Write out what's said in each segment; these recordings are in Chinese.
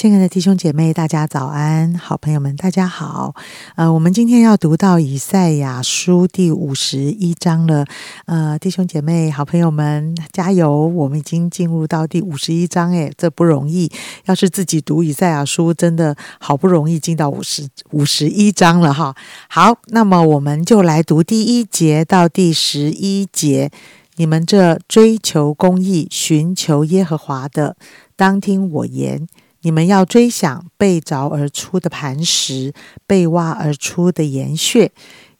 亲爱的弟兄姐妹，大家早安！好朋友们，大家好。呃，我们今天要读到以赛亚书第五十一章了。呃，弟兄姐妹、好朋友们，加油！我们已经进入到第五十一章，诶，这不容易。要是自己读以赛亚书，真的好不容易进到五十五十一章了哈。好，那么我们就来读第一节到第十一节。你们这追求公义、寻求耶和华的，当听我言。你们要追想被凿而出的磐石，被挖而出的岩穴，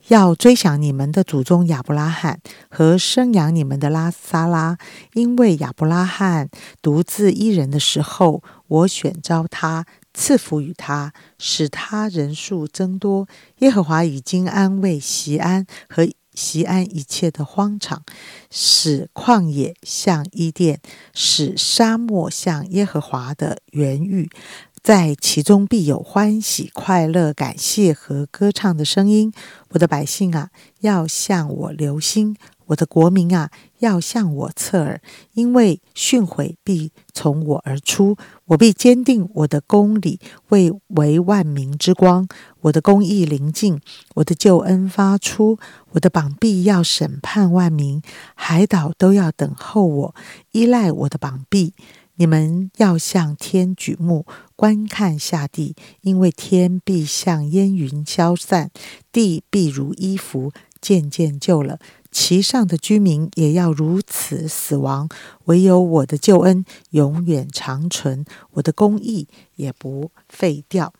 要追想你们的祖宗亚伯拉罕和生养你们的拉撒拉，因为亚伯拉罕独自一人的时候，我选召他，赐福与他，使他人数增多。耶和华已经安慰席安和。西安一切的荒场，使旷野像伊甸，使沙漠像耶和华的原域，在其中必有欢喜、快乐、感谢和歌唱的声音。我的百姓啊，要向我留心。我的国民啊，要向我侧耳，因为训诲必从我而出，我必坚定我的公理，为为万民之光。我的公义临近，我的救恩发出，我的膀臂要审判万民，海岛都要等候我，依赖我的膀臂。你们要向天举目，观看下地，因为天必像烟云消散，地必如衣服渐渐旧了。其上的居民也要如此死亡，唯有我的救恩永远长存，我的公义也不废掉。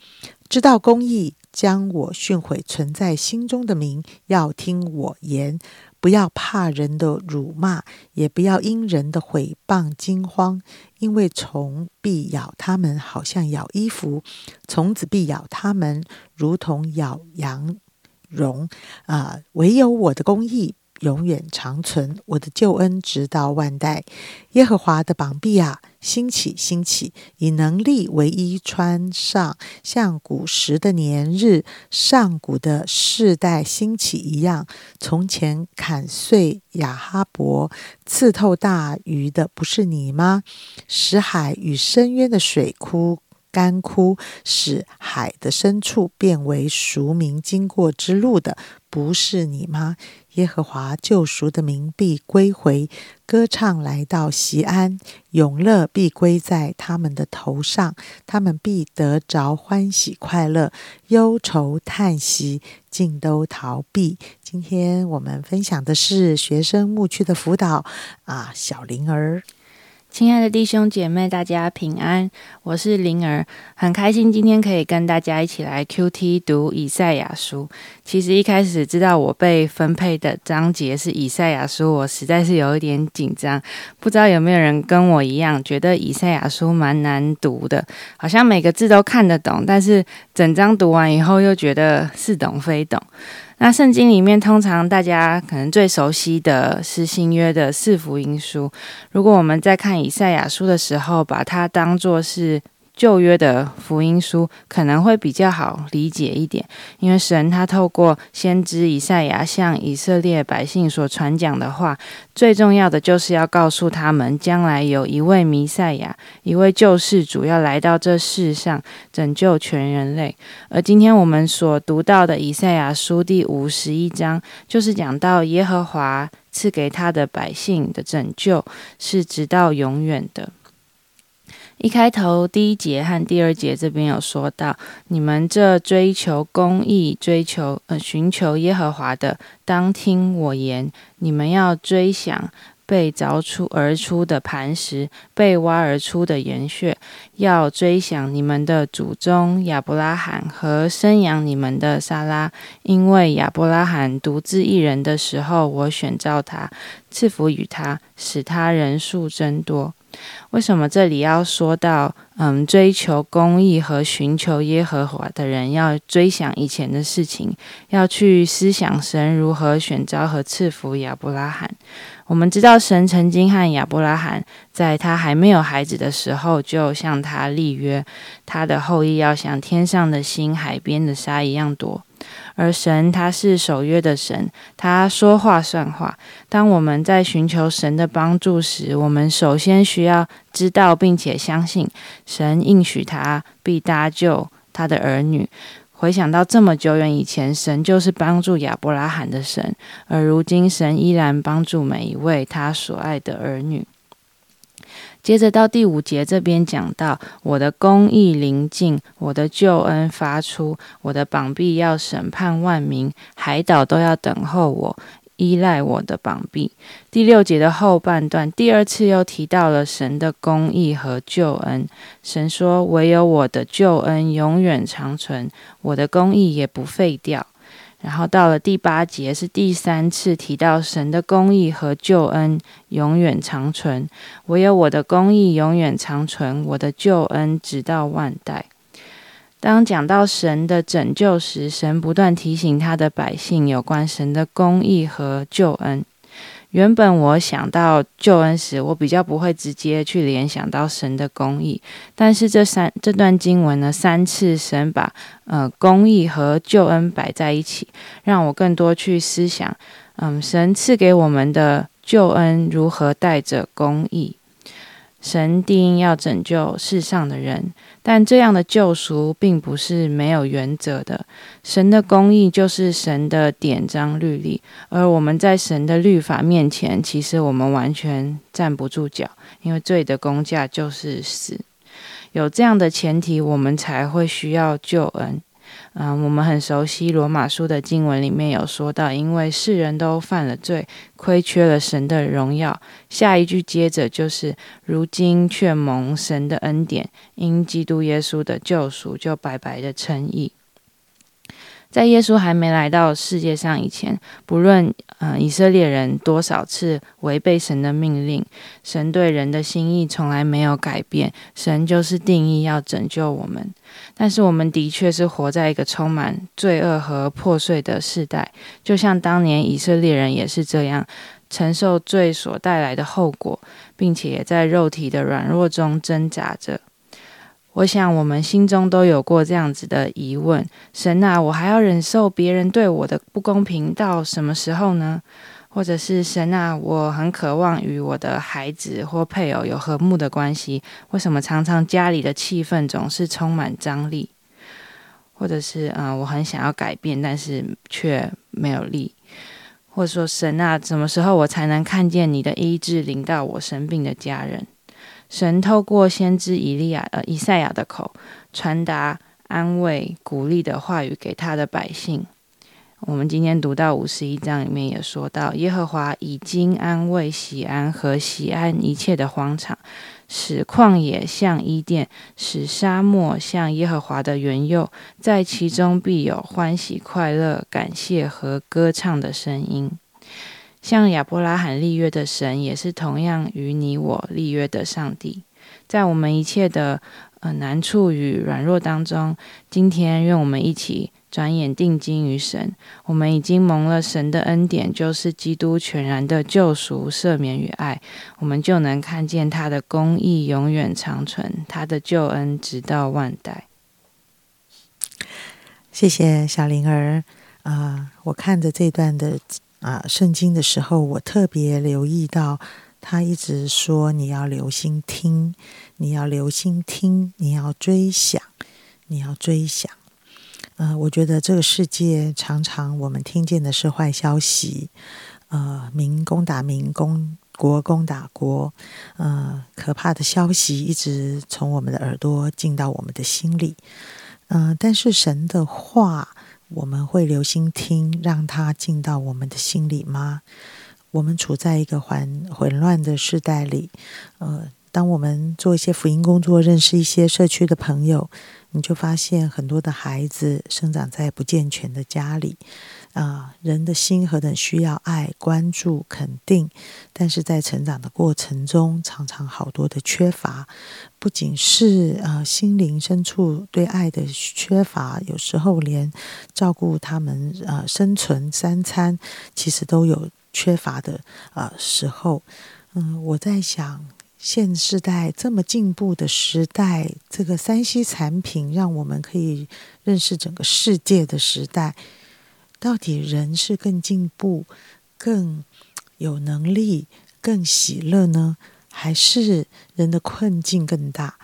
知道公义将我训诲存在心中的民，要听我言，不要怕人的辱骂，也不要因人的毁谤惊慌，因为虫必咬他们，好像咬衣服；虫子必咬他们，如同咬羊绒。啊，唯有我的公义。永远长存，我的救恩直到万代。耶和华的膀臂啊，兴起，兴起，以能力为衣穿上，像古时的年日，上古的世代兴起一样。从前砍碎亚哈伯，刺透大鱼的，不是你吗？使海与深渊的水枯干枯，使海的深处变为熟民经过之路的，不是你吗？耶和华救赎的民必归回，歌唱来到西安，永乐必归在他们的头上，他们必得着欢喜快乐，忧愁叹息尽都逃避。今天我们分享的是学生牧区的辅导啊，小灵儿。亲爱的弟兄姐妹，大家平安，我是灵儿，很开心今天可以跟大家一起来 Q T 读以赛亚书。其实一开始知道我被分配的章节是以赛亚书，我实在是有一点紧张。不知道有没有人跟我一样，觉得以赛亚书蛮难读的，好像每个字都看得懂，但是整章读完以后又觉得似懂非懂。那圣经里面通常大家可能最熟悉的是新约的四福音书。如果我们在看以赛亚书的时候，把它当作是。旧约的福音书可能会比较好理解一点，因为神他透过先知以赛亚向以色列百姓所传讲的话，最重要的就是要告诉他们，将来有一位弥赛亚，一位救世主要来到这世上拯救全人类。而今天我们所读到的以赛亚书第五十一章，就是讲到耶和华赐给他的百姓的拯救是直到永远的。一开头第一节和第二节这边有说到，你们这追求公义、追求呃寻求耶和华的，当听我言。你们要追想被凿出而出的磐石，被挖而出的岩穴，要追想你们的祖宗亚伯拉罕和生养你们的撒拉，因为亚伯拉罕独自一人的时候，我选召他，赐福与他，使他人数增多。为什么这里要说到，嗯，追求公义和寻求耶和华的人要追想以前的事情，要去思想神如何选召和赐福亚伯拉罕？我们知道神曾经和亚伯拉罕在他还没有孩子的时候，就向他立约，他的后裔要像天上的星、海边的沙一样多。而神他是守约的神，他说话算话。当我们在寻求神的帮助时，我们首先需要知道并且相信神应许他必搭救他的儿女。回想到这么久远以前，神就是帮助亚伯拉罕的神，而如今神依然帮助每一位他所爱的儿女。接着到第五节这边讲到，我的公义临近，我的救恩发出，我的膀臂要审判万民，海岛都要等候我，依赖我的膀臂。第六节的后半段，第二次又提到了神的公义和救恩。神说：“唯有我的救恩永远长存，我的公义也不废掉。”然后到了第八节，是第三次提到神的公义和救恩永远长存。唯有我的公义永远长存，我的救恩直到万代。当讲到神的拯救时，神不断提醒他的百姓有关神的公义和救恩。原本我想到救恩时，我比较不会直接去联想到神的公义，但是这三这段经文呢，三次神把呃公义和救恩摆在一起，让我更多去思想，嗯，神赐给我们的救恩如何带着公义。神定要拯救世上的人，但这样的救赎并不是没有原则的。神的公义就是神的典章律例，而我们在神的律法面前，其实我们完全站不住脚，因为罪的公价就是死。有这样的前提，我们才会需要救恩。嗯，我们很熟悉罗马书的经文里面有说到，因为世人都犯了罪，亏缺了神的荣耀。下一句接着就是，如今却蒙神的恩典，因基督耶稣的救赎，就白白的称义。在耶稣还没来到世界上以前，不论呃以色列人多少次违背神的命令，神对人的心意从来没有改变。神就是定义要拯救我们，但是我们的确是活在一个充满罪恶和破碎的时代，就像当年以色列人也是这样承受罪所带来的后果，并且也在肉体的软弱中挣扎着。我想，我们心中都有过这样子的疑问：神啊，我还要忍受别人对我的不公平到什么时候呢？或者是神啊，我很渴望与我的孩子或配偶有和睦的关系，为什么常常家里的气氛总是充满张力？或者是嗯，我很想要改变，但是却没有力？或者说，神啊，什么时候我才能看见你的医治临到我生病的家人？神透过先知以利亚、呃以赛亚的口，传达安慰、鼓励的话语给他的百姓。我们今天读到五十一章里面也说到，耶和华已经安慰喜安和喜安一切的荒场，使旷野像伊甸，使沙漠像耶和华的园囿，在其中必有欢喜快乐、感谢和歌唱的声音。像亚伯拉罕立约的神，也是同样与你我立约的上帝。在我们一切的呃难处与软弱当中，今天愿我们一起转眼定睛于神。我们已经蒙了神的恩典，就是基督全然的救赎、赦免与爱，我们就能看见他的公义永远长存，他的救恩直到万代。谢谢小灵儿啊！我看着这段的。啊，圣经的时候，我特别留意到，他一直说你要留心听，你要留心听，你要追想，你要追想。呃，我觉得这个世界常常我们听见的是坏消息，呃，民攻打民，攻国攻打国，呃，可怕的消息一直从我们的耳朵进到我们的心里。嗯，但是神的话。我们会留心听，让它进到我们的心里吗？我们处在一个混混乱的时代里，呃，当我们做一些福音工作，认识一些社区的朋友，你就发现很多的孩子生长在不健全的家里。啊，人的心何等需要爱、关注、肯定，但是在成长的过程中，常常好多的缺乏，不仅是呃心灵深处对爱的缺乏，有时候连照顾他们呃生存三餐，其实都有缺乏的呃时候。嗯，我在想，现时代这么进步的时代，这个三 C 产品让我们可以认识整个世界的时代。到底人是更进步、更有能力、更喜乐呢，还是人的困境更大？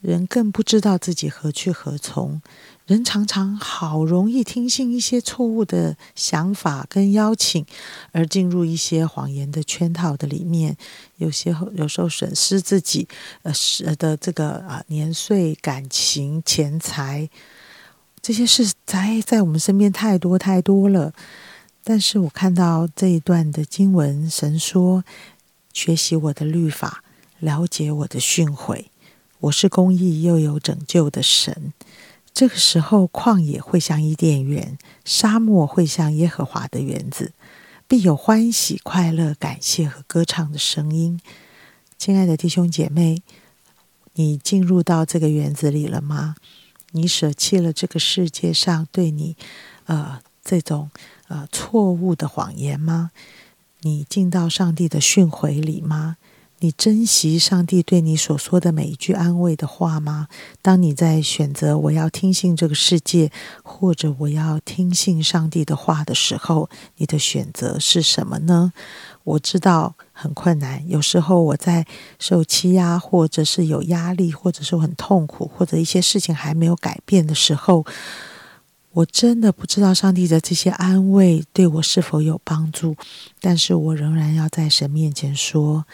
人更不知道自己何去何从？人常常好容易听信一些错误的想法跟邀请，而进入一些谎言的圈套的里面。有些有时候损失自己呃的这个啊年岁、感情、钱财这些事，在在我们身边太多太多了。但是我看到这一段的经文，神说：“学习我的律法，了解我的训诲，我是公义又有拯救的神。”这个时候，旷野会像伊甸园，沙漠会像耶和华的园子，必有欢喜、快乐、感谢和歌唱的声音。亲爱的弟兄姐妹，你进入到这个园子里了吗？你舍弃了这个世界上对你呃这种呃错误的谎言吗？你进到上帝的训诲里吗？你珍惜上帝对你所说的每一句安慰的话吗？当你在选择我要听信这个世界，或者我要听信上帝的话的时候，你的选择是什么呢？我知道很困难，有时候我在受欺压，或者是有压力，或者是很痛苦，或者一些事情还没有改变的时候，我真的不知道上帝的这些安慰对我是否有帮助。但是我仍然要在神面前说。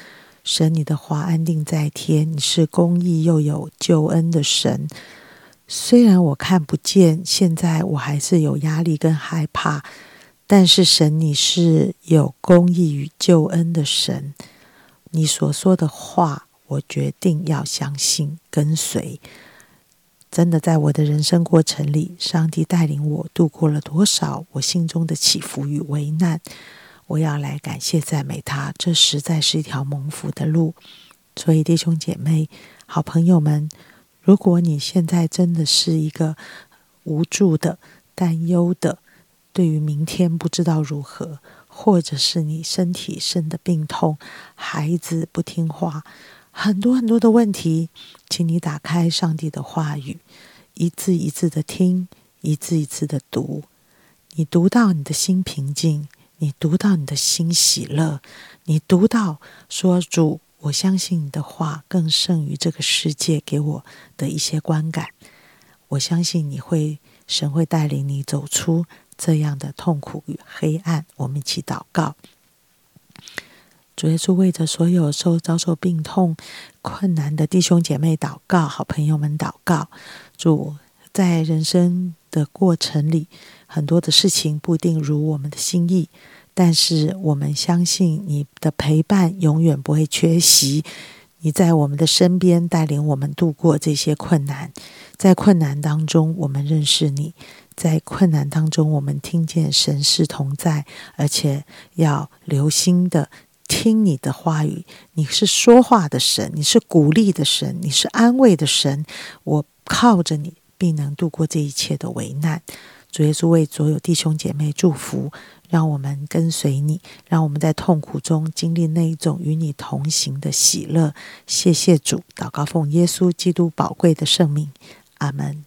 神，你的话安定在天，你是公义又有救恩的神。虽然我看不见，现在我还是有压力跟害怕，但是神，你是有公义与救恩的神。你所说的话，我决定要相信跟随。真的，在我的人生过程里，上帝带领我度过了多少我心中的起伏与危难。我要来感谢赞美他，这实在是一条蒙福的路。所以弟兄姐妹、好朋友们，如果你现在真的是一个无助的、担忧的，对于明天不知道如何，或者是你身体生的病痛，孩子不听话，很多很多的问题，请你打开上帝的话语，一字一字的听，一字一字的读，你读到你的心平静。你读到你的心喜乐，你读到说主，我相信你的话更胜于这个世界给我的一些观感。我相信你会，神会带领你走出这样的痛苦与黑暗。我们一起祷告，主耶稣为着所有受遭受病痛困难的弟兄姐妹祷告，好朋友们祷告。主在人生的过程里。很多的事情不一定如我们的心意，但是我们相信你的陪伴永远不会缺席。你在我们的身边，带领我们度过这些困难。在困难当中，我们认识你；在困难当中，我们听见神是同在，而且要留心的听你的话语。你是说话的神，你是鼓励的神，你是安慰的神。我靠着你，必能度过这一切的危难。主耶稣为所有弟兄姐妹祝福，让我们跟随你，让我们在痛苦中经历那一种与你同行的喜乐。谢谢主，祷告奉耶稣基督宝贵的圣名，阿门。